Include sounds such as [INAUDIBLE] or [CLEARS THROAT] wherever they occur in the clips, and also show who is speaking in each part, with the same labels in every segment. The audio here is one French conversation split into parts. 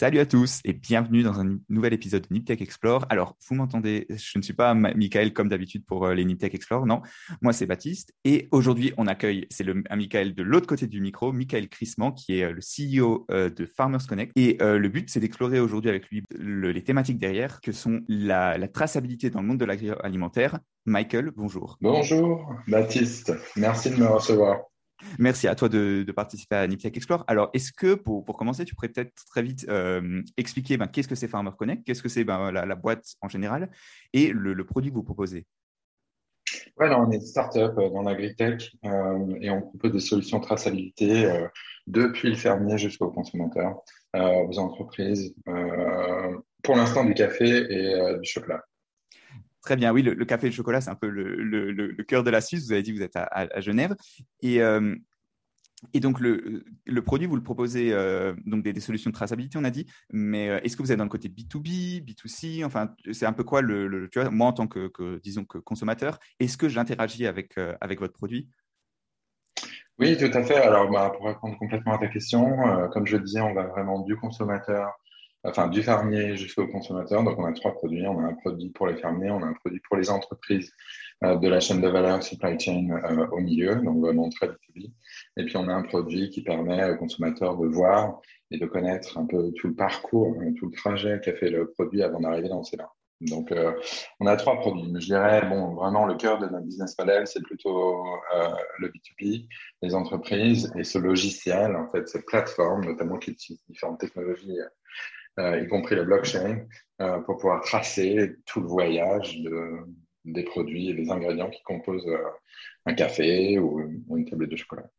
Speaker 1: Salut à tous et bienvenue dans un nouvel épisode de Niptech Explore. Alors, vous m'entendez, je ne suis pas Michael comme d'habitude pour euh, les Niptech Explore, non. Moi, c'est Baptiste et aujourd'hui, on accueille, c'est un Michael de l'autre côté du micro, Michael Crissement, qui est euh, le CEO euh, de Farmers Connect. Et le but, c'est d'explorer aujourd'hui avec lui les thématiques derrière, que sont la, la traçabilité dans le monde de l'agroalimentaire. Michael, bonjour.
Speaker 2: Bonjour, Baptiste. Merci de me recevoir.
Speaker 1: Merci à toi de, participer à Niptech Explore. Alors, est-ce que pour, commencer, tu pourrais peut-être très vite euh, expliquer ben, qu'est-ce que c'est Farmer Connect, qu'est-ce que c'est ben, la, boîte en général et le, produit que vous proposez?
Speaker 2: Oui, on est une startup euh, dans l'agritech euh, et on propose des solutions traçabilité depuis le fermier jusqu'au consommateur, aux entreprises, pour l'instant du café et du chocolat.
Speaker 1: Très bien, oui, le, café et le chocolat, c'est un peu le, cœur de la Suisse. Vous avez dit que vous êtes à, Genève. Et, euh, donc, le, produit, vous le proposez euh, donc des, solutions de traçabilité, on a dit. Mais euh, est-ce que vous êtes dans le côté B2B, B2C Enfin, c'est un peu quoi le, moi en tant que, disons que consommateur, est-ce que j'interagis avec avec votre produit?
Speaker 2: Oui, tout à fait. Alors, bah, pour répondre complètement à ta question, comme je disais, on va vraiment du consommateur enfin du fermier jusqu'au consommateur. Donc on a trois produits. On a un produit pour les fermiers, on a un produit pour les entreprises euh, de la chaîne de valeur supply chain euh, au milieu, donc vraiment très B2B. Et puis on a un produit qui permet au consommateur de voir et de connaître un peu tout le parcours, hein, tout le trajet qu'a fait le produit avant d'arriver dans ses mains. Donc, euh, on a trois produits. Mais je dirais, bon, vraiment, le cœur de notre business model, c'est plutôt euh, le B2B, les entreprises et ce logiciel, en fait, cette plateforme, notamment qui utilise différentes technologies euh, y compris la blockchain, euh, pour pouvoir tracer tout le voyage de, des produits et des ingrédients qui composent euh, un café ou, une tablette de chocolat.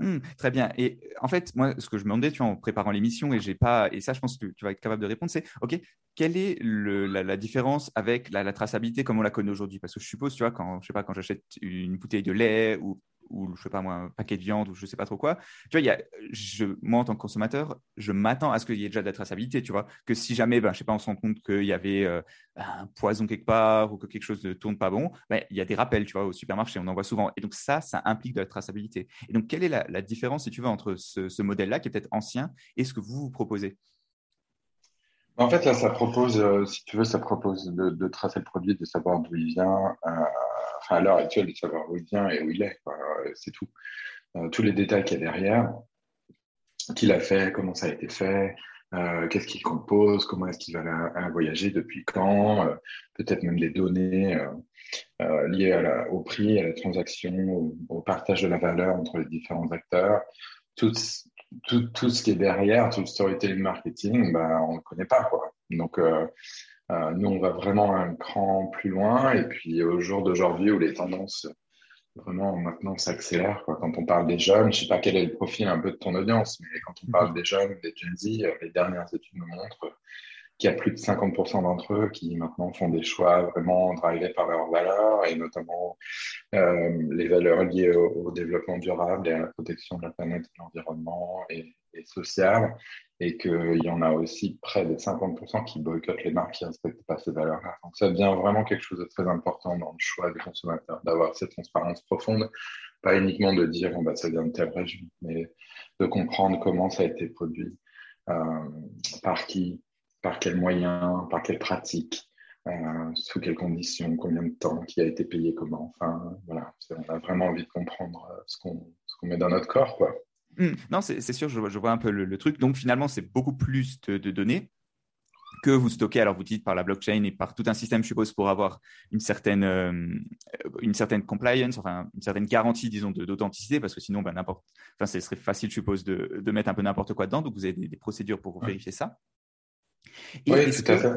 Speaker 1: Mmh, très bien. Et en fait, moi, ce que je me demandais, tu en préparant l'émission, et j'ai pas, et ça, je pense que tu vas être capable de répondre, c'est, ok, quelle est la, différence avec la, la, traçabilité comme on la connaît aujourd'hui? Parce que je suppose, tu vois, quand je sais pas, quand j'achète une bouteille de lait ou ou je sais pas moi, un paquet de viande ou je sais pas trop quoi. Tu vois, y a, moi en tant que consommateur, je m'attends à ce qu'il y ait déjà de la traçabilité, tu vois. Que si jamais, ben, je sais pas, on se rend compte qu'il y avait euh, un poison quelque part ou que quelque chose ne tourne pas bon, ben, il y a des rappels, tu vois, au supermarché, on en voit souvent. Et donc ça, ça implique de la traçabilité. Et donc, quelle est la, différence, si tu veux, entre ce, modèle-là qui est peut-être ancien et ce que vous, vous proposez?
Speaker 2: En fait, là, ça propose, euh, si tu veux, ça propose de, tracer le produit, de savoir d'où il vient, euh, à l'heure actuelle, de savoir où il vient et où il est, c'est tout. Euh, tous les détails qu'il y a derrière, qui l'a fait, comment ça a été fait, qu'est-ce qu'il compose, comment est-ce qu'il va voyager, depuis quand, peut-être même des données liées au prix, à la transaction, au, partage de la valeur entre les différents acteurs. Toutes, tout, tout, ce qui est derrière, tout le storytelling marketing, bah, on ne le connaît pas. Quoi. Donc, euh, euh, nous, on va vraiment un cran plus loin. Et puis, au jour d'aujourd'hui où les tendances vraiment maintenant s'accélèrent, quand on parle des jeunes, je ne sais pas quel est le profil un peu de ton audience, mais quand on parle des jeunes, des Gen Z, les dernières études nous montrent qu'il y a plus de 50% d'entre eux qui maintenant font des choix vraiment drivés par leurs valeurs et notamment euh, les valeurs liées au, développement durable et à la protection de la planète de l'environnement et, et social et qu'il y en a aussi près de 50% qui boycottent les marques qui ne respectent pas ces valeurs-là. Donc ça devient vraiment quelque chose de très important dans le choix des consommateurs, d'avoir cette transparence profonde, pas uniquement de dire bah, ça vient de telle région, mais de comprendre comment ça a été produit, euh, par qui, par quels moyens, par quelles pratiques, euh, sous quelles conditions, combien de temps, qui a été payé comment. Enfin, voilà, on a vraiment envie de comprendre euh, ce qu'on met dans notre corps, quoi.
Speaker 1: Mmh. non, c'est sûr, je, vois un peu le, truc. Donc finalement, c'est beaucoup plus de, données que vous stockez. Alors vous dites par la blockchain et par tout un système, je suppose, pour avoir une certaine, euh, une certaine compliance, enfin une certaine garantie, disons, d'authenticité, parce que sinon, ben, n'importe, enfin, ce serait facile, je suppose, de, de mettre un peu n'importe quoi dedans. Donc vous avez des, procédures pour vérifier ça
Speaker 2: oui, tout à fait.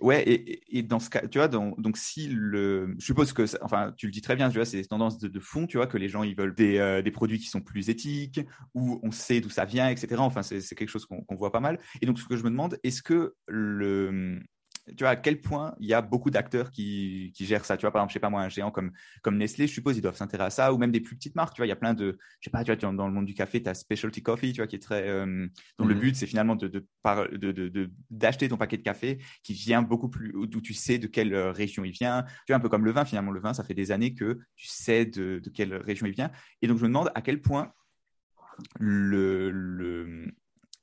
Speaker 1: Ouais, et, et, dans ce cas, tu vois, donc si le, je suppose que, enfin, tu le dis très bien, tu vois, c'est des tendances de, fond, tu vois, que les gens ils veulent des, euh, des produits qui sont plus éthiques, où on sait d'où ça vient, etc. Enfin, c'est quelque chose qu'on voit pas mal. Et donc, ce que je me demande, est-ce que le, tu vois, à quel point il y a beaucoup d'acteurs qui, qui, gèrent ça. Tu vois, par exemple, je sais pas moi, un géant comme, comme Nestlé, je suppose, ils doivent s'intéresser à ça, ou même des plus petites marques. Tu vois, il y a plein de, je sais pas, tu vois, dans le monde du café, tu as Specialty Coffee, tu vois, qui est très, euh, dont le mhm. but, c'est finalement de, de, de, d'acheter ton paquet de café qui vient beaucoup plus, d'où tu sais de quelle euh, région il vient. Tu vois, un peu comme le vin, finalement, le vin, ça fait des années que tu sais de, de quelle région il vient. Et donc, je me demande à quel point le, le,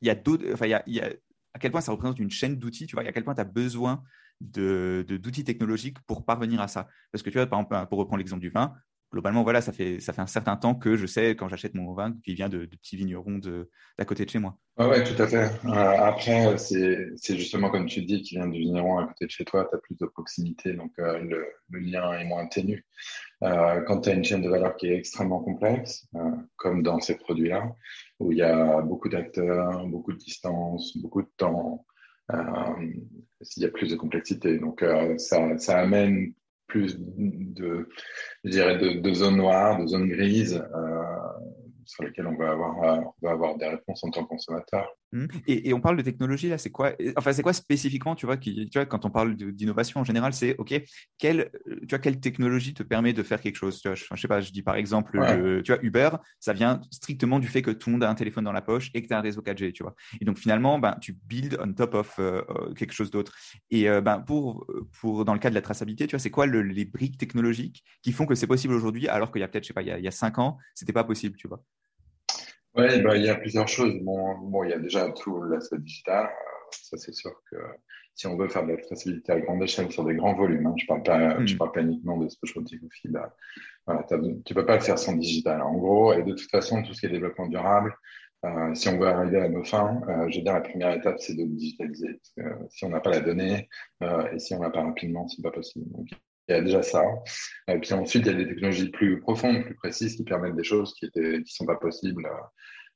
Speaker 1: il y a d'autres, enfin, il y a, il y a à quel point ça représente une chaîne d'outils, tu vois, et à quel point tu as besoin d'outils de, technologiques pour parvenir à ça. Parce que tu vois, par exemple, pour reprendre l'exemple du vin, globalement, voilà, ça fait, ça fait un certain temps que je sais quand j'achète mon vin qu'il vient de, petits vignerons d'à côté de chez moi.
Speaker 2: Oui, tout à fait. Euh, après, c'est justement comme tu dis, qui vient du vigneron à côté de chez toi, tu as plus de proximité, donc euh, le, lien est moins ténu. Euh, quand tu as une chaîne de valeur qui est extrêmement complexe, comme dans ces produits-là, où il y a beaucoup d'acteurs, beaucoup de distance, beaucoup de temps, il y a plus de complexité. Donc, ça, ça amène plus de, je dirais, de, zones noires, de zones grises euh, sur lesquelles on va avoir, euh, on va avoir des réponses en tant que consommateur.
Speaker 1: Mmh. Et, on parle de technologie là, c'est quoi Enfin, c'est quoi spécifiquement, tu vois, qui, tu vois, quand on parle d'innovation en général, c'est ok, quelle, tu vois, quelle technologie te permet de faire quelque chose tu vois, je, sais pas, je dis par exemple, tu vois, Uber, ça vient strictement du fait que tout le monde a un téléphone dans la poche et que tu as un réseau 4G, tu vois? Et donc finalement, ben, tu build on top of euh, euh, quelque chose d'autre. Et euh, ben, pour, pour dans le cas de la traçabilité, tu vois, c'est quoi les briques technologiques qui font que c'est possible aujourd'hui, alors qu'il y a peut-être, je sais pas, il y a, il y a cinq ans, c'était pas possible, tu vois?
Speaker 2: Oui, bah, il y a plusieurs choses. Bon, bon, il y a déjà tout l'aspect digital. Euh, ça, c'est sûr que si on veut faire de la traçabilité à grande échelle sur des grands volumes, hein, je parle pas, je hmm. parle pas uniquement de specialty coffee, bah, voilà, tu peux pas le faire sans digital. En gros, et de toute façon, tout ce qui est développement durable, euh, si on veut arriver à nos fins, euh, je veux dire, la première étape, c'est de digitaliser. Parce que, si on n'a pas la donnée et si on n'a pas rapidement, c'est pas possible. Donc, il y a déjà ça. Et puis ensuite, il y a des technologies plus profondes, plus précises, qui permettent des choses qui étaient, qui sont pas possibles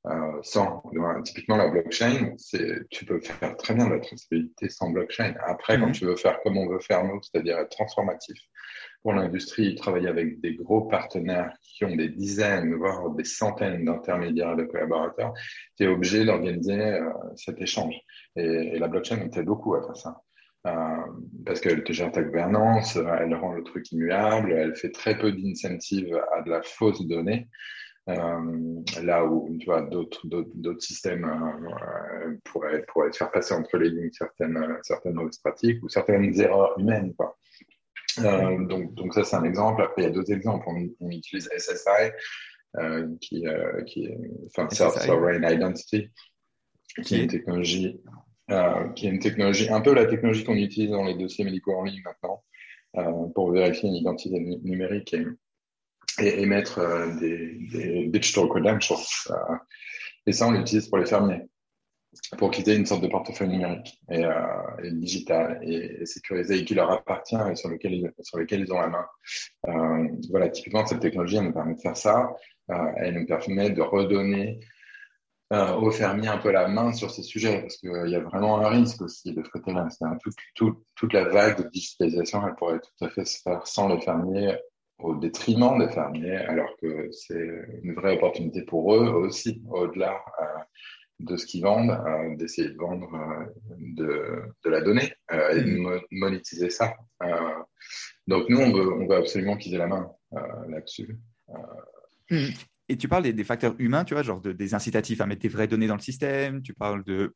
Speaker 2: euh, sans. Typiquement, la blockchain, c'est, tu peux faire très bien de la traçabilité sans blockchain. Après, quand mhm. tu veux faire comme on veut faire nous, c'est-à-dire être transformatif pour l'industrie, travailler avec des gros partenaires qui ont des dizaines, voire des centaines d'intermédiaires de collaborateurs, tu es obligé d'organiser euh, cet échange. Et, et, la blockchain t'aide beaucoup à faire ça. Euh, parce qu'elle te gère ta gouvernance, elle rend le truc immuable, elle fait très peu d'incentives à de la fausse donnée. Euh, là où tu vois d'autres d'autres systèmes euh, pourraient, pourraient faire passer entre les lignes certaines certaines mauvaises pratiques ou certaines erreurs humaines quoi. Euh, donc donc ça c'est un exemple. Après il y a d'autres exemples. On, utilise SSI qui qui enfin Self Sovereign Identity qui est une technologie euh, qui est une technologie, un peu la technologie qu'on utilise dans les dossiers médicaux en ligne maintenant, euh, pour vérifier une identité numérique et, et émettre euh, des, des, digital credentials. et ça, on l'utilise pour les fermiers, pour quitter une sorte de portefeuille numérique et, et digital et, sécurisé et qui leur appartient et sur lequel ils, sur lequel ils ont la main. voilà, typiquement, cette technologie, elle nous permet de faire ça. elle nous permet de redonner euh, aux fermiers un peu la main sur ces sujets, parce qu'il euh, y a vraiment un risque aussi de ce côté-là. toute la vague de digitalisation, elle pourrait tout à fait se faire sans les fermiers, au détriment des fermiers, alors que c'est une vraie opportunité pour eux aussi, au-delà euh, de ce qu'ils vendent, euh, d'essayer de vendre de, de, la donnée et de mm. monétiser ça. donc nous, on veut, on veut absolument qu'ils aient la main là-dessus.
Speaker 1: Mm. Et tu parles des, facteurs humains, tu vois, genre des incitatifs à mettre des vraies données dans le système. Tu parles de,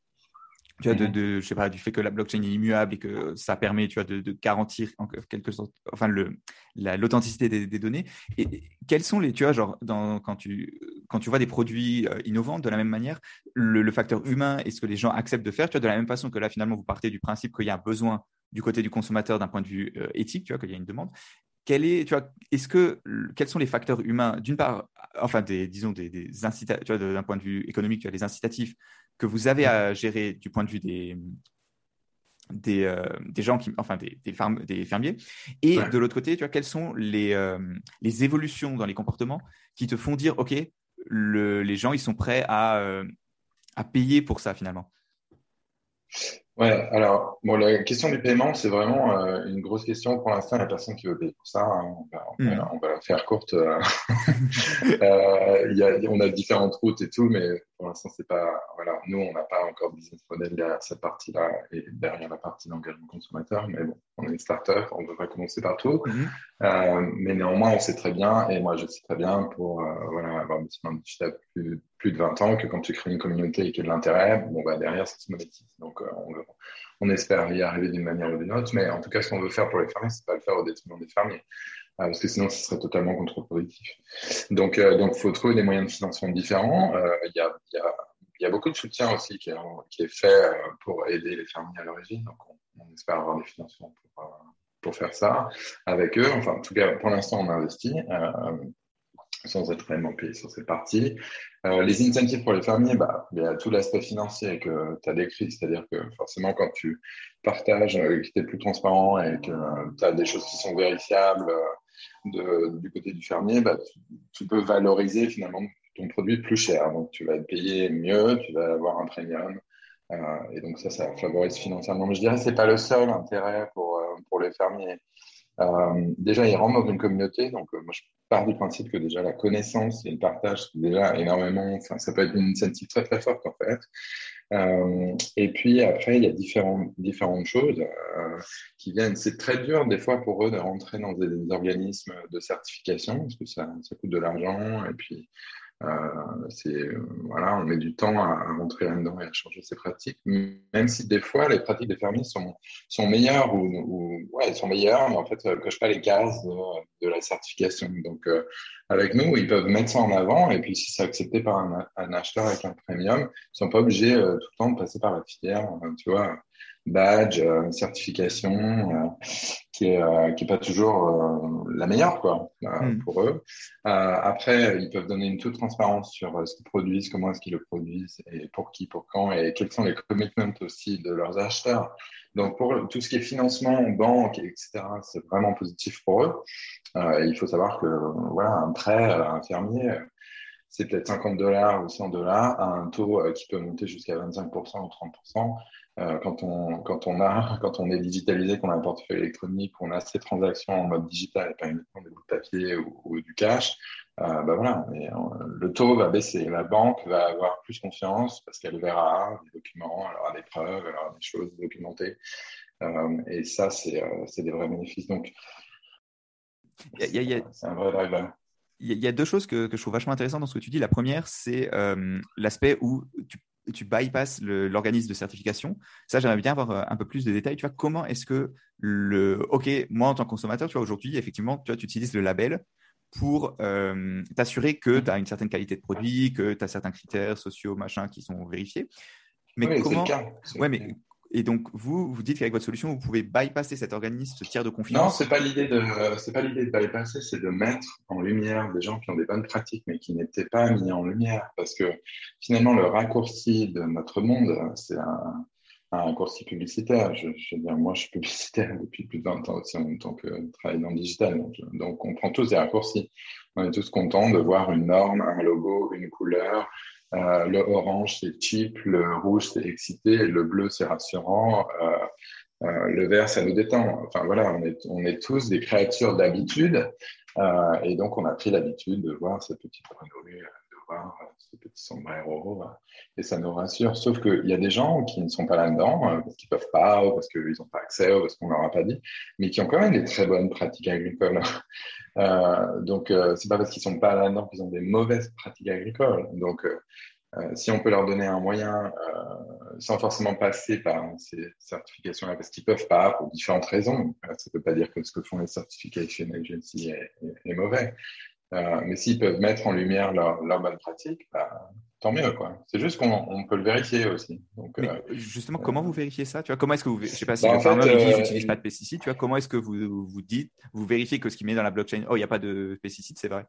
Speaker 1: tu vois, de, mhm. je sais pas, du fait que la blockchain est immuable et que ça permet, tu vois, de, garantir en quelque sorte, enfin, l'authenticité des, données. Et, quels sont les, tu vois, genre, dans, quand tu, quand tu vois des produits euh, innovants, de la même manière, le, facteur humain et ce que les gens acceptent de faire, tu vois, de la même façon que là, finalement, vous partez du principe qu'il y a un besoin du côté du consommateur d'un point de vue euh, éthique, tu vois, qu'il y a une demande est, tu vois, est-ce que, quels sont les facteurs humains, d'une part, enfin, des, disons, des, des incitatifs, d'un point de vue économique, tu as les incitatifs que vous avez à gérer du point de vue des, des, euh, des gens qui, enfin, des, des, des fermiers, et de l'autre côté, tu vois, quelles sont les, euh, les évolutions dans les comportements qui te font dire, OK, le, les gens, ils sont prêts à, euh, à payer pour ça, finalement?
Speaker 2: Ouais, alors bon, la question du paiement, c'est vraiment euh, une grosse question. Pour l'instant, il n'y a personne qui veut payer pour ça. Hein. On, va, on, va, la faire courte. euh, [LAUGHS] y a, on a différentes routes et tout, mais pour l'instant, c'est pas. Voilà, nous, on n'a pas encore de business model derrière cette partie-là et derrière la partie d'engagement consommateur. Mais bon, on est une startup, on devrait commencer partout. Euh, mais néanmoins, on sait très bien, et moi, je sais très bien pour euh, voilà avoir un petit digital plus, plus de 20 ans que quand tu crées une communauté et qu'il y a de l'intérêt, bon bah derrière, ça se monétise. Donc, euh, on, on espère y arriver d'une manière ou d'une autre. Mais en tout cas, ce qu'on veut faire pour les fermiers, c'est pas le faire au détriment des fermiers. Euh, parce que sinon, ce serait totalement contre-productif. Donc, euh, donc, faut trouver des moyens de financement différents. Euh, il y, a, y, a, il y a beaucoup de soutien aussi qui est, fait pour aider les fermiers à l'origine. Donc, on, espère avoir des financements pour, pour faire ça avec eux. Enfin, en tout cas, pour l'instant, on investit sans être réellement payé sur cette partie. Euh, les incentives pour les fermiers, bah, il y a tout l'aspect financier que tu as décrit, c'est-à-dire que forcément quand tu partages, euh, que tu es plus transparent et que tu as des choses qui sont vérifiables euh, du côté du fermier, bah, tu, peux valoriser finalement ton produit plus cher. Donc tu vas payé mieux, tu vas avoir un premium. Euh, et donc ça, ça favorise financièrement. Mais je dirais que ce n'est pas le seul intérêt pour, pour les fermiers. Euh, déjà, ils rentrent dans une communauté. Donc, euh, moi, je pars du principe que déjà la connaissance et le partage, c'est déjà énormément. Enfin, ça peut être une initiative très très forte en fait. Euh, et puis après, il y a différentes choses euh, qui viennent. C'est très dur des fois pour eux de rentrer dans des, organismes de certification parce que ça, ça coûte de l'argent et puis voilà, on met du temps à, rentrer là-dedans et à changer ses pratiques, même si des fois les pratiques des fermiers sont sont meilleures ou, ou ouais, sont meilleures, mais en fait, elles cochent pas les cases de, la certification. Donc, euh, avec nous, ils peuvent mettre ça en avant, et puis si c'est accepté par un, acheteur avec un premium, ils sont pas obligés euh, tout le temps de passer par la filière, tu vois badge, euh, certification, euh, qui est euh, qui est pas toujours la meilleure quoi hmm. pour eux. après, ils peuvent donner une toute transparence sur ce qu'ils produisent, comment est-ce qu'ils le produisent et pour qui, pour quand et quels sont les commitments aussi de leurs acheteurs. Donc pour tout ce qui est financement, banque, etc., c'est vraiment positif pour eux. Euh, il faut savoir que voilà, un prêt à un fermier, c'est peut-être 50 dollars ou 100 dollars à un taux qui peut monter jusqu'à 25% ou 30%. Euh, quand on quand on a [LAUGHS] quand on est digitalisé, qu'on a un portefeuille électronique, qu'on a ces transactions en mode digital et pas uniquement des bouts de papier ou, du cash, euh, bah voilà, mais, euh, le taux va baisser. La banque va avoir plus confiance parce qu'elle verra des documents, elle aura des preuves, elle aura des choses documentées. Euh, et ça, c'est c'est des vrais bénéfices. Donc, c'est un vrai driver.
Speaker 1: Il y, a deux choses que, que, je trouve vachement intéressantes dans ce que tu dis. La première, c'est euh, l'aspect où tu tu bypasses l'organisme de certification. Ça, j'aimerais bien avoir euh, un peu plus de détails. Tu vois, comment est-ce que le, ok, moi en tant que consommateur, tu vois, aujourd'hui, effectivement, tu vois, tu utilises le label pour euh, t'assurer que tu as une certaine qualité de produit, que tu as certains critères sociaux, machin, qui sont vérifiés.
Speaker 2: Mais oui, comment
Speaker 1: Ouais, mais et donc, vous, vous dites qu'avec votre solution, vous pouvez bypasser cet organisme, ce tiers de confiance
Speaker 2: Non, c'est pas l'idée de, c'est pas l'idée de bypasser, c'est de mettre en lumière des gens qui ont des bonnes pratiques, mais qui n'étaient pas mis en lumière. Parce que finalement, le raccourci de notre monde, c'est un, raccourci publicitaire. Je, veux dire, moi, je suis publicitaire [LAUGHS] depuis plus de 20 ans aussi en même temps que je travaille dans le digital. Donc, on prend tous des raccourcis. On est tous contents de voir une norme, un logo, une couleur, euh, le orange, c'est cheap, le rouge, c'est excité, le bleu, c'est rassurant, euh, euh, le vert, ça nous détend. Enfin voilà, on est, on est tous des créatures d'habitude. et donc, on a pris l'habitude de voir ces petites grenouilles, de voir ces petits sombreros, et ça nous rassure. Sauf qu'il y a des gens qui ne sont pas là-dedans, parce qu'ils peuvent pas, ou parce qu'ils n'ont pas accès, ou parce qu'on leur a pas dit, mais qui ont quand même des très bonnes pratiques agricoles. [LAUGHS] Euh, donc, euh, c'est pas parce qu'ils sont pas là-dedans qu'ils ont des mauvaises pratiques agricoles. Donc, euh, euh, si on peut leur donner un moyen euh, sans forcément passer par ces certifications-là, parce qu'ils peuvent pas pour différentes raisons, ça ne veut pas dire que ce que font les certification agencies est, est, est mauvais, euh, mais s'ils peuvent mettre en lumière leur, leur bonne pratique, bah, tant mieux. quoi. C'est juste qu'on peut le vérifier aussi. Donc,
Speaker 1: euh, justement, comment vous vérifiez ça? Tu vois, Comment est-ce que vous, je sais pas si bah, le farmer euh, n'utilise pas de pesticides, tu vois, comment est-ce que vous vous dites, vous vérifiez que ce qui met dans la blockchain, oh, il n'y a pas de pesticides, c'est vrai?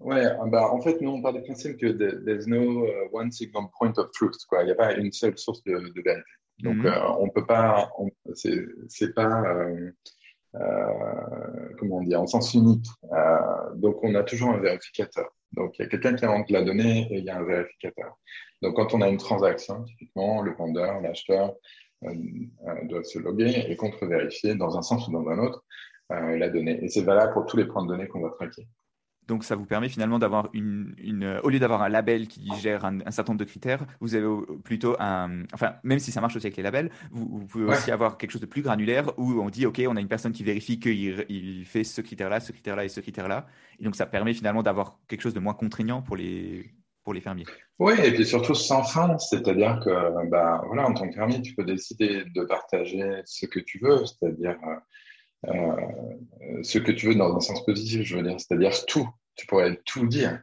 Speaker 2: Ouais, bah, en fait, nous, on part du principe que there's no uh, one single point of truth. Quoi. Il n'y a pas une seule source de, de vérité. Donc, mm -hmm. euh, on peut pas, c'est pas, euh, euh, comment dire, en sens unique. Euh, donc, on a toujours un vérificateur. Donc, il y a quelqu'un qui invente la donnée et il y a un vérificateur. Donc, quand on a une transaction, typiquement, le vendeur, l'acheteur euh, doivent se loguer et contre-vérifier dans un sens ou dans un autre la donnée. Et c'est valable pour tous les points de données qu'on va traquer.
Speaker 1: Donc, ça vous permet finalement d'avoir une, une, au lieu d'avoir un label qui gère un, un, certain nombre de critères, vous avez plutôt un, enfin, même si ça marche aussi avec les labels, vous, vous pouvez ouais. aussi avoir quelque chose de plus granulaire où on dit, OK, on a une personne qui vérifie qu'il il fait ce critère-là, ce critère-là et ce critère-là. Et donc, ça permet finalement d'avoir quelque chose de moins contraignant pour les, pour les fermiers.
Speaker 2: Oui, et puis surtout sans fin, c'est-à-dire que, bah, voilà, en tant que fermier, tu peux décider de partager ce que tu veux, c'est-à-dire, euh, ce que tu veux dans un sens positif, je veux dire, c'est-à-dire tout. Tu pourrais tout dire.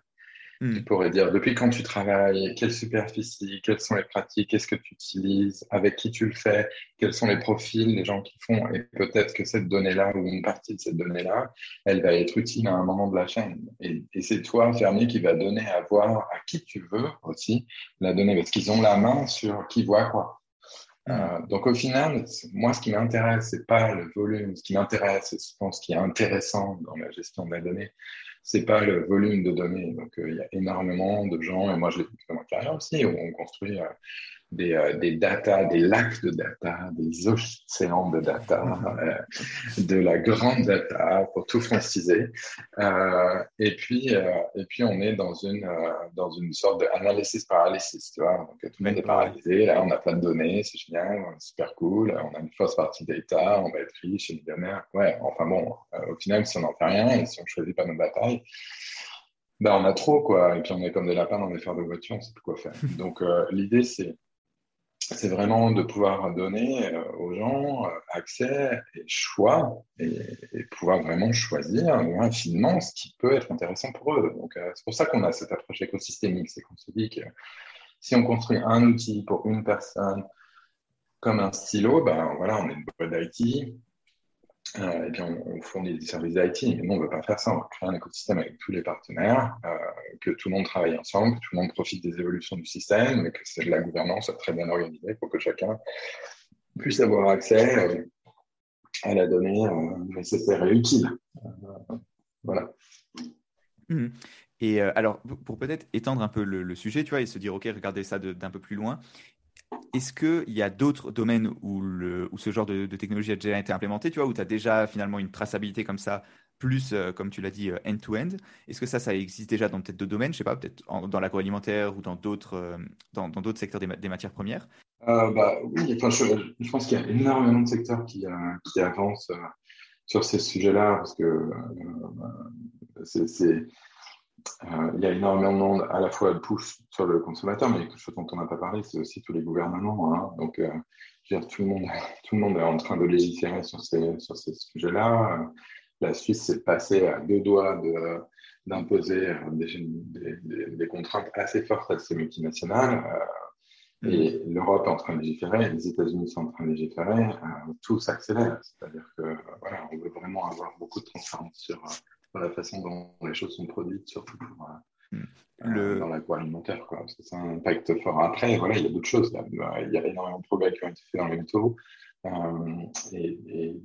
Speaker 2: Hmm. Tu pourrais dire depuis quand tu travailles, quelle superficie, quelles sont les pratiques, qu'est-ce que tu utilises, avec qui tu le fais, quels sont les profils des gens qui font. Et peut-être que cette donnée-là ou une partie de cette donnée-là, elle va être utile à un moment de la chaîne. Et, c'est toi, fermier, qui va donner à voir à qui tu veux aussi la donnée, parce qu'ils ont la main sur qui voit quoi. Euh, donc au final, moi, ce qui m'intéresse, c'est pas le volume. Ce qui m'intéresse, c'est ce qui est intéressant dans la gestion de la donnée, c'est pas le volume de données. Donc, euh, il y a énormément de gens, et moi, je l'ai fait dans ma carrière aussi, où on construit euh, des, euh, des data, des lacs de data, des océans de data, euh, de la grande data pour tout franciser. Euh, et puis, euh, et puis on est dans une dans une sorte d'analysis paralysis, tu vois. Donc tout le monde est paralysé. Là, on a plein de données, c'est génial, super cool. On a une first party data, on va être riche millionnaire. Ouais, enfin bon, au final, si on n'en fait rien et si on choisit pas nos batailles. Ben, on a trop, quoi. Et puis, on est comme des lapins dans des fers de voiture, on sait plus quoi faire. [LAUGHS] Donc, l'idée, c'est c'est vraiment de pouvoir donner euh, aux gens euh, accès et choix et, pouvoir vraiment choisir infiniment ce qui peut être intéressant pour eux. Donc, euh, c'est pour ça qu'on a cette approche écosystémique, c'est qu'on se dit que si on construit un outil pour une personne comme un stylo, ben voilà, on est une boîte d'IT, euh, on, fournit des services d'IT. Mais nous, on ne veut pas faire ça. On veut créer un écosystème avec tous les partenaires, euh, que tout le monde travaille ensemble, que tout le monde profite des évolutions du système, que c'est de la gouvernance très bien organisée pour que chacun puisse avoir accès euh, à la donnée nécessaire et utile. voilà.
Speaker 1: Mmh. Et alors, pour peut-être étendre un peu le, le, sujet, tu vois, et se dire, OK, regardez ça d'un peu plus loin, est-ce qu'il y a d'autres domaines où, ce genre de, technologie a déjà été implémenté, tu vois, où tu as déjà finalement une traçabilité comme ça, plus, euh, comme tu l'as dit, euh, end-to-end? Est-ce que ça, ça existe déjà dans peut-être d'autres domaines, je sais pas, peut-être dans l'agroalimentaire ou dans d'autres euh, dans secteurs des, matières premières.
Speaker 2: Bah, Oui, enfin, je, pense qu'il y a énormément de secteurs qui, qui avancent sur ces sujets-là, parce que c'est euh, il y a énormément de monde à la fois de push sur le consommateur, mais quelque chose dont on n'a pas parlé, c'est aussi tous les gouvernements. Hein. Donc, euh, je veux dire, tout, le monde, [LAUGHS] tout le monde est en train de légiférer sur ces, sur ces sujets-là. La Suisse s'est passée à deux doigts d'imposer des, des, des, contraintes assez fortes à ces multinationales. Euh, et mm. l'Europe est en train de légiférer, les États-Unis sont en train de légiférer, euh, tout s'accélère. C'est-à-dire que voilà, on veut vraiment avoir beaucoup de transparence sur, la façon dont les choses sont produites, surtout pour, euh, hmm. euh, le... dans l'agroalimentaire, que ça impact fort. Après, voilà, il y a d'autres choses. Il y a énormément de progrès qui ont été faits dans les métaux. Euh, et,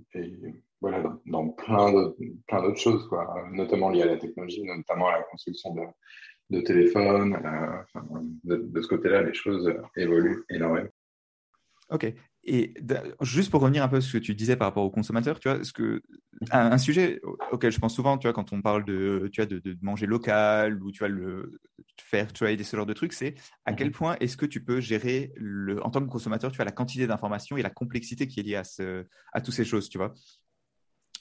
Speaker 2: voilà, dans, plein d'autres choses, quoi, notamment liées à la technologie, notamment à la construction de, de téléphones. de, ce côté-là, les choses évoluent énormément.
Speaker 1: Ok. Et juste pour revenir un peu sur ce que tu disais par rapport aux consommateurs, tu vois, ce que, un, sujet auquel je pense souvent, tu vois, quand on parle de, tu vois, de, de manger local ou tu vois, le faire trade et ce genre de trucs, c'est à quel mhm. point est-ce que tu peux gérer le, en tant que consommateur, tu vois, la quantité d'informations et la complexité qui est liée à, ce, à toutes ces choses, tu vois?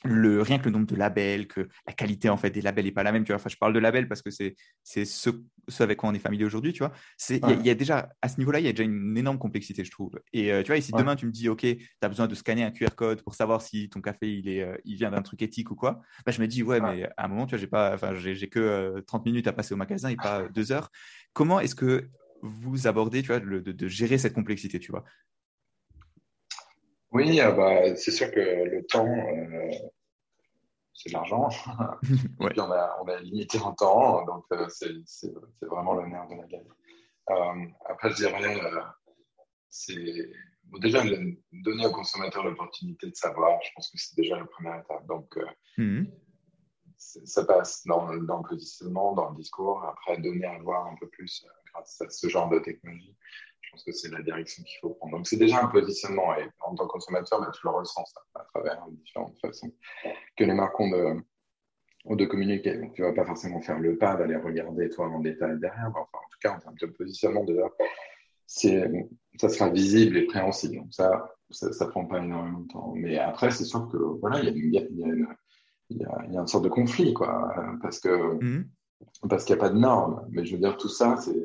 Speaker 1: Le, rien que le nombre de labels, que la qualité en fait des labels n'est pas la même. Tu vois, enfin, je parle de labels parce que c'est ce, ce, avec quoi on est familier aujourd'hui. Tu vois, c'est il y, a déjà à ce niveau-là, il y a déjà une énorme complexité, je trouve. Et euh, tu vois, si demain tu me dis, ok, tu as besoin de scanner un QR code pour savoir si ton café il est, euh, il vient d'un truc éthique ou quoi, bah, je me dis, ouais, mais à un moment, tu vois, j'ai pas, enfin, j'ai que 30 euh, minutes à passer au magasin et pas deux heures. Comment est-ce que vous abordez, tu vois, le, de, de gérer cette complexité, tu vois?
Speaker 2: Oui, ah bah, c'est sûr que le temps, euh, c'est de l'argent. [LAUGHS] Puis on a, on a limité en temps, donc euh, c'est vraiment le nerf de la guerre. Euh, après, je dirais, c'est déjà donner au consommateur l'opportunité de savoir. Je pense que c'est déjà la première étape. Donc, mhm. ça passe dans, dans, le positionnement, dans le discours. Après, donner à voir un peu plus grâce à ce genre de technologie pense que c'est la direction qu'il faut prendre. Donc, c'est déjà un positionnement. Et en tant que consommateur, bah, tu le ressens ça, à travers différentes façons que les marques ont de, de communiquer. Donc, tu ne vas pas forcément faire le pas d'aller regarder toi en détail derrière. enfin, en tout cas, en termes de positionnement, déjà, ça sera visible et préhensible. Donc, ça, ça ne prend pas énormément de temps. Mais après, c'est sûr que voilà, il y a, y, a y, y a, une sorte de conflit, quoi, parce que mmh. parce qu'il n'y a pas de normes. Mais je veux dire, tout ça, c'est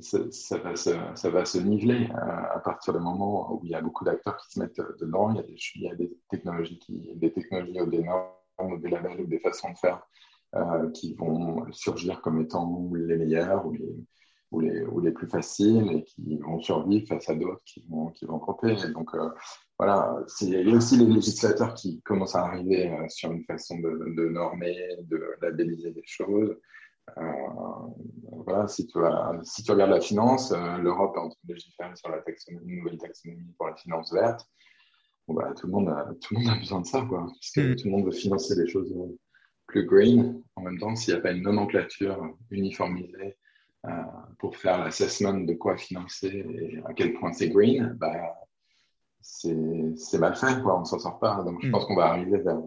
Speaker 2: ça, va se, niveler à, partir du moment où il y a beaucoup d'acteurs qui se mettent dedans. Il y a des, technologies, des technologies ou des normes des labels ou des façons de faire qui vont surgir comme étant les meilleurs ou les, plus faciles et qui vont survivre face à d'autres qui vont, qui donc, voilà, il y a aussi les législateurs qui commencent à arriver sur une façon de, de normer, de labelliser des choses. Euh, voilà, si tu, si tu regardes la finance, euh, l'Europe est en train de légiférer sur la taxonomie, nouvelle taxonomie pour la finance verte. Bon, bah, tout, le monde a, tout le monde a besoin de ça, quoi, parce que hmm. tout le monde veut financer des choses plus green. En même temps, s'il n'y a pas une nomenclature uniformisée euh, pour faire l'assessment de quoi financer et à quel point c'est green, bah, c'est mal fait, quoi, on ne s'en sort pas. Donc, je hmm. pense qu'on va arriver vers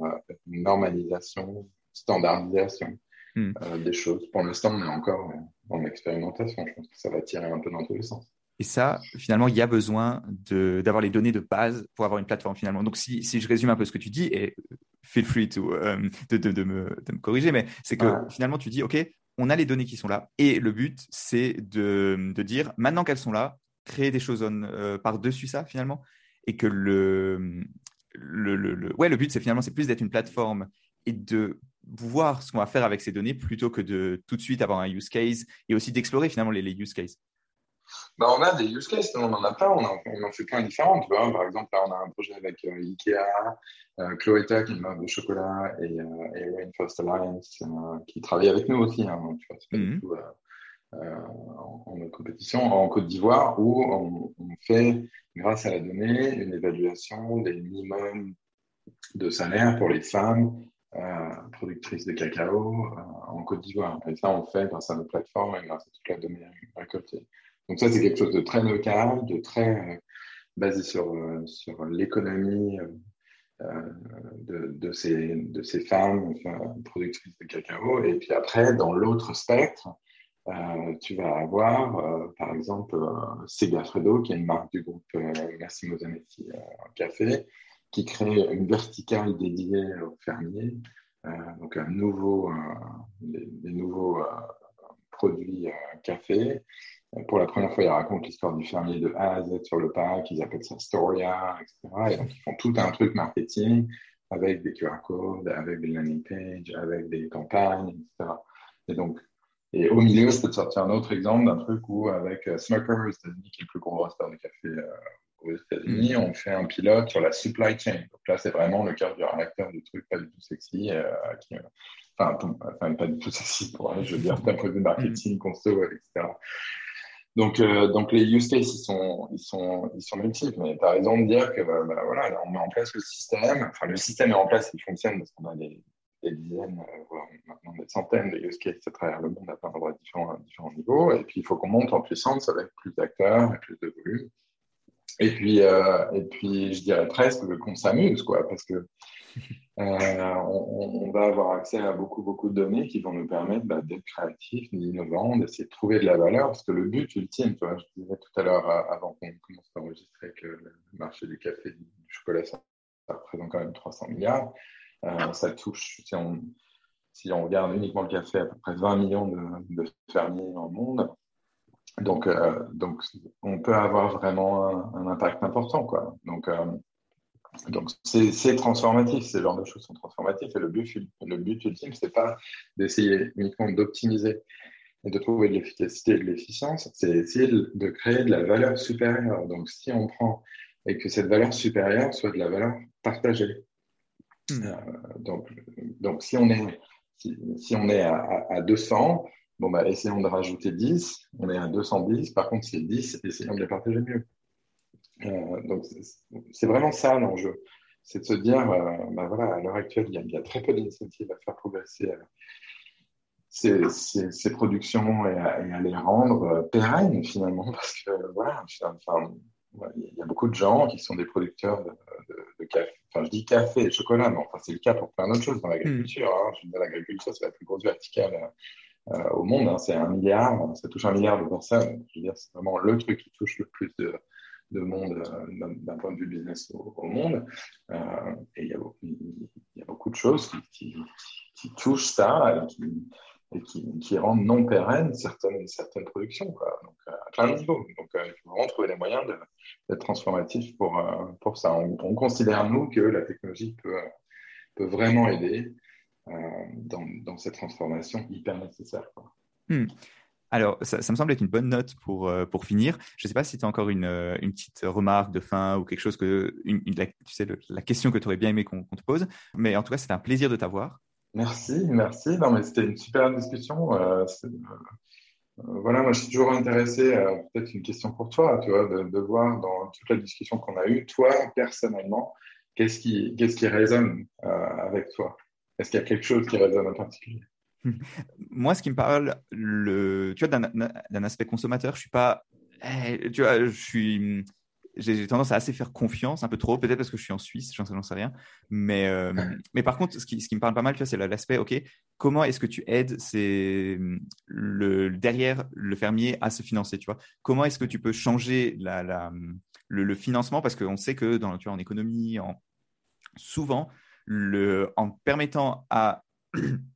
Speaker 2: une normalisation, standardisation Hmm. Euh, des choses. Pour l'instant, on est encore en expérimentation. Je pense que ça va tirer un peu dans tous les sens.
Speaker 1: Et ça, finalement, il y a besoin d'avoir les données de base pour avoir une plateforme finalement. Donc, si, si, je résume un peu ce que tu dis, et feel free to, euh, de, de, de, me, de, me, corriger, mais c'est que finalement, tu dis, OK, on a les données qui sont là. Et le but, c'est de, dire, maintenant qu'elles sont là, créer des choses euh, par-dessus ça, finalement. Et que le, le, le, ouais, le but, c'est finalement, c'est plus d'être une plateforme et de voir ce qu'on va faire avec ces données plutôt que de tout de suite avoir un use case et aussi d'explorer finalement les, use cases
Speaker 2: bah, on a des use cases, on en a plein, on, en, fait plein différents. Tu vois, par exemple, là, on a un projet avec euh, Ikea, euh, Cloetta, qui est une marque de chocolat, et, euh, et Rainforest Alliance, euh, qui travaille avec nous aussi. Hein, tu vois, c'est pas du mhm. tout en, en, compétition en Côte d'Ivoire, où on, on, fait, grâce à la donnée, une évaluation des minimums de salaire pour les femmes euh, productrice de cacao euh, en Côte d'Ivoire. Et ça, on fait grâce à nos plateformes et grâce à toute la donnée récoltée. Donc ça, c'est quelque chose de très local, de très euh, basé sur, sur l'économie de, de, ces, de ces femmes productrices de cacao. Et puis après, dans l'autre spectre, tu vas avoir, par exemple, Segafredo, qui est une marque du groupe Massimo Zanetti Café, qui crée une verticale dédiée aux fermiers, euh, donc un nouveau, euh, des, nouveaux euh, produits café. Pour la première fois, ils racontent l'histoire du fermier de A à Z sur le pack, ils appellent ça Storia, etc. Et donc, ils font tout un truc marketing avec des QR codes, avec des landing pages, avec des campagnes, etc. Et donc, et au milieu, c'est de sortir un autre exemple d'un truc où, avec Smuckers, qui est le plus gros restaurant de café aux États-Unis, on fait un pilote sur la supply chain. Donc là, c'est vraiment le cœur du réacteur du truc, pas du tout sexy. Euh, qui, enfin, pas du tout sexy pour, je veux dire, d'un point marketing, conso, etc. Donc, euh, donc les use cases, ils sont, ils sont, ils sont multiples. Mais tu as raison de dire que bah, bah, voilà, on met en place le système. Enfin, le système est en place, il fonctionne parce qu'on a des, dizaines, euh, voire maintenant des centaines de use cases à travers le monde à différents, différents niveaux. Et puis, il faut qu'on monte en puissance avec plus d'acteurs et plus de volume. Et puis, euh, et puis, je dirais presque qu'on s'amuse, quoi, parce que [LAUGHS] euh, on, on, va avoir accès à beaucoup, beaucoup de données qui vont nous permettre bah, d'être créatifs, d'innovants, d'essayer de trouver de la valeur, parce que le but ultime, tu vois, je disais tout à l'heure, euh, avant qu'on commence à enregistrer, que le marché du café et du chocolat, ça, représente quand même 300 milliards. Euh, ça touche, si on, si on regarde uniquement le café, à peu près 20 millions de, de fermiers dans le monde. Donc, euh, donc, on peut avoir vraiment un, impact important, quoi. Donc, euh, donc c'est transformatif. Ces genres de choses sont transformatifs. Et le but, le but ultime, c'est pas d'essayer uniquement d'optimiser et de trouver de l'efficacité et de l'efficience, c'est essayer de créer de la valeur supérieure. Donc, si on prend et que cette valeur supérieure soit de la valeur partagée. Hmm. Euh, donc, donc, si on est, si, si on est à, à 200, Bon, bah, essayons de rajouter 10. On est à 210. Par contre, c'est 10, essayons de les partager mieux. Euh, donc, c'est vraiment ça l'enjeu. C'est de se dire, euh, bah, voilà, à l'heure actuelle, il y, a, très peu d'initiatives à faire progresser euh, ces, productions et à, les rendre pérennes finalement, parce que voilà, enfin, il y a beaucoup de gens qui sont des producteurs de, café. Enfin, je dis café et chocolat, mais enfin, c'est le cas pour plein d'autres choses dans l'agriculture. Hein. L'agriculture, c'est la plus grosse verticale euh, au monde. Hein, c'est un milliard, ça touche un milliard de personnes. Je veux dire, c'est vraiment le truc qui touche le plus de, de monde euh, d'un point de vue business au, monde. Euh, et il y, a beaucoup, de choses qui, touchent ça et qui, rendent non pérennes certaines, certaines productions. Donc, à plein de niveaux. Donc, il faut vraiment trouver les moyens d'être transformatif pour, pour ça. On, on, considère, nous, que la technologie peut, peut vraiment aider dans, dans, cette transformation hyper nécessaire.
Speaker 1: Hmm. Alors, ça, me semble être une bonne note pour, pour finir. Je ne sais pas si tu as encore une, une, petite remarque de fin ou quelque chose que, une, la, tu sais, la question que tu aurais bien aimé qu'on te pose. Mais en tout cas, c'était un plaisir de t'avoir.
Speaker 2: Merci, merci. Non, mais c'était une super discussion. Euh, euh, voilà, moi, je suis toujours intéressé à peut-être une question pour toi, tu vois, de, voir dans toute la discussion qu'on a eue, toi, personnellement, qu'est-ce qui, qu'est-ce qui résonne euh, avec toi? Est-ce qu'il y a quelque chose qui résonne en particulier? [LAUGHS]
Speaker 1: Moi, ce qui me parle, le, tu vois, d'un aspect consommateur, je suis pas, eh, tu vois, je suis j'ai tendance à assez faire confiance, un peu trop, peut-être parce que je suis en Suisse, j'en sais, rien. Mais, euh, mais par contre, ce qui, ce qui, me parle pas mal, c'est l'aspect, OK, comment est-ce que tu aides le, derrière le fermier à se financer, tu vois? Comment est-ce que tu peux changer la, la, le, financement? Parce qu'on sait que dans, tu vois, en économie, en, souvent, en permettant à [CLEARS THROAT]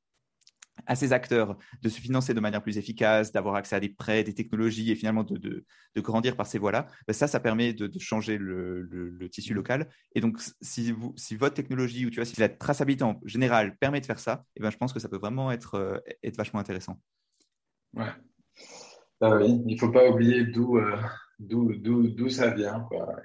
Speaker 1: à ces acteurs de se financer de manière plus efficace, d'avoir accès à des prêts, des technologies et finalement de, de, grandir par ces voies-là, ben ça, ça permet de, changer le, le, tissu local. Et donc, si, vous, si votre technologie ou tu vois, si la traçabilité en général permet de faire ça, et eh ben, je pense que ça peut vraiment être, euh, être vachement intéressant.
Speaker 2: Ah oui, il ne faut pas oublier d'où euh, ça vient. Quoi.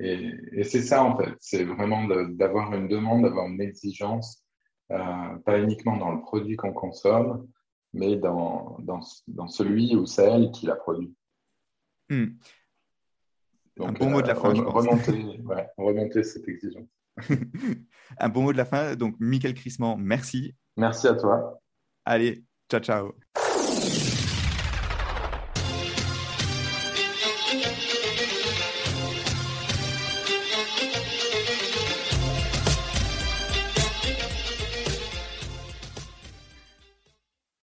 Speaker 2: Et, et c'est ça, en fait. C'est vraiment d'avoir une demande, d'avoir une exigence euh, pas uniquement dans le produit qu'on consomme, mais dans, dans, dans, celui ou celle qui l'a produit.
Speaker 1: Hmm. un bon mot de la euh, fin, je pense.
Speaker 2: Remonter, [LAUGHS] ouais, remonter cette exigence.
Speaker 1: un bon mot de la fin. Donc, Michael Crissement, merci.
Speaker 2: Merci à toi.
Speaker 1: Allez, ciao, ciao.